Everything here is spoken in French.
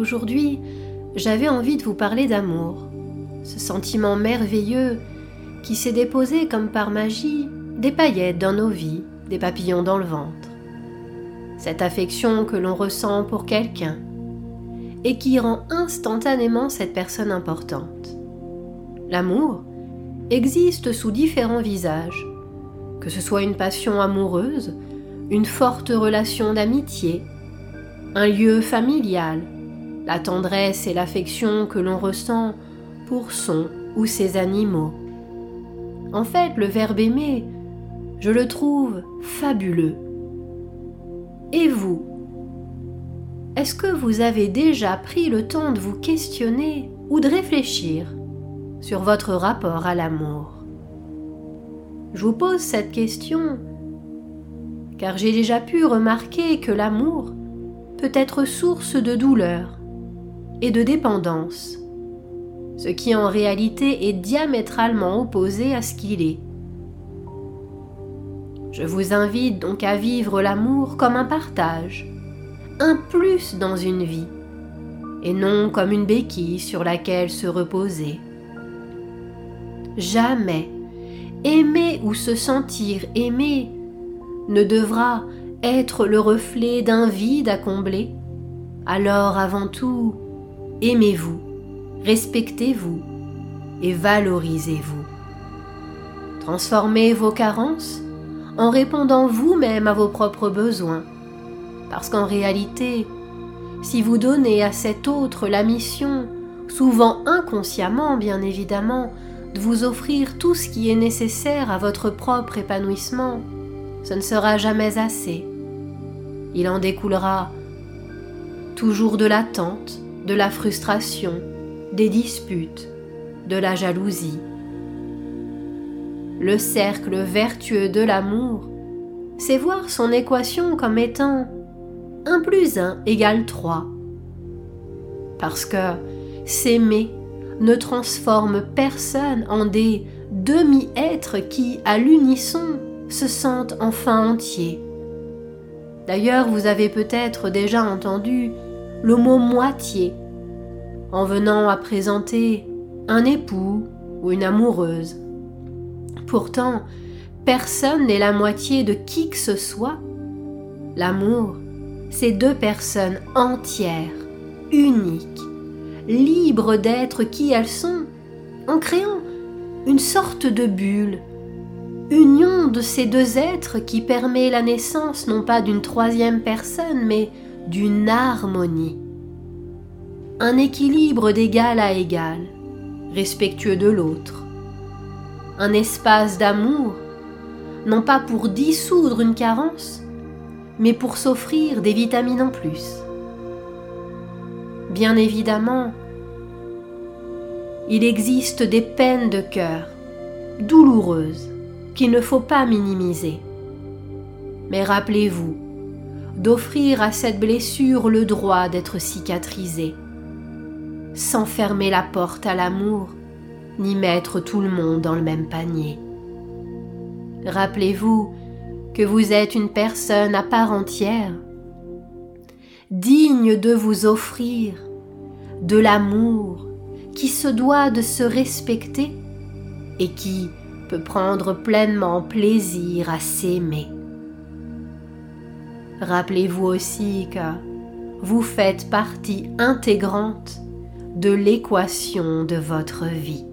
Aujourd'hui, j'avais envie de vous parler d'amour, ce sentiment merveilleux qui s'est déposé comme par magie des paillettes dans nos vies, des papillons dans le ventre. Cette affection que l'on ressent pour quelqu'un et qui rend instantanément cette personne importante. L'amour existe sous différents visages, que ce soit une passion amoureuse, une forte relation d'amitié, un lieu familial, la tendresse et l'affection que l'on ressent pour son ou ses animaux. En fait, le verbe aimer, je le trouve fabuleux. Et vous? Est-ce que vous avez déjà pris le temps de vous questionner ou de réfléchir sur votre rapport à l'amour? Je vous pose cette question car j'ai déjà pu remarquer que l'amour peut être source de douleur et de dépendance, ce qui en réalité est diamétralement opposé à ce qu'il est. Je vous invite donc à vivre l'amour comme un partage, un plus dans une vie, et non comme une béquille sur laquelle se reposer. Jamais aimer ou se sentir aimé ne devra être le reflet d'un vide à combler, alors avant tout, aimez-vous, respectez-vous et valorisez-vous. Transformez vos carences en répondant vous-même à vos propres besoins, parce qu'en réalité, si vous donnez à cet autre la mission, souvent inconsciemment bien évidemment, de vous offrir tout ce qui est nécessaire à votre propre épanouissement, ce ne sera jamais assez. Il en découlera toujours de l'attente, de la frustration, des disputes, de la jalousie. Le cercle vertueux de l'amour, c'est voir son équation comme étant 1 plus 1 égale 3. Parce que s'aimer ne transforme personne en des demi-êtres qui, à l'unisson, se sentent enfin entiers. D'ailleurs, vous avez peut-être déjà entendu le mot moitié en venant à présenter un époux ou une amoureuse. Pourtant, personne n'est la moitié de qui que ce soit. L'amour, c'est deux personnes entières, uniques, libres d'être qui elles sont, en créant une sorte de bulle union de ces deux êtres qui permet la naissance non pas d'une troisième personne, mais d'une harmonie. Un équilibre d'égal à égal, respectueux de l'autre. Un espace d'amour, non pas pour dissoudre une carence, mais pour s'offrir des vitamines en plus. Bien évidemment, il existe des peines de cœur douloureuses qu'il ne faut pas minimiser. Mais rappelez-vous d'offrir à cette blessure le droit d'être cicatrisée, sans fermer la porte à l'amour, ni mettre tout le monde dans le même panier. Rappelez-vous que vous êtes une personne à part entière, digne de vous offrir de l'amour qui se doit de se respecter et qui, peut prendre pleinement plaisir à s'aimer. Rappelez-vous aussi que vous faites partie intégrante de l'équation de votre vie.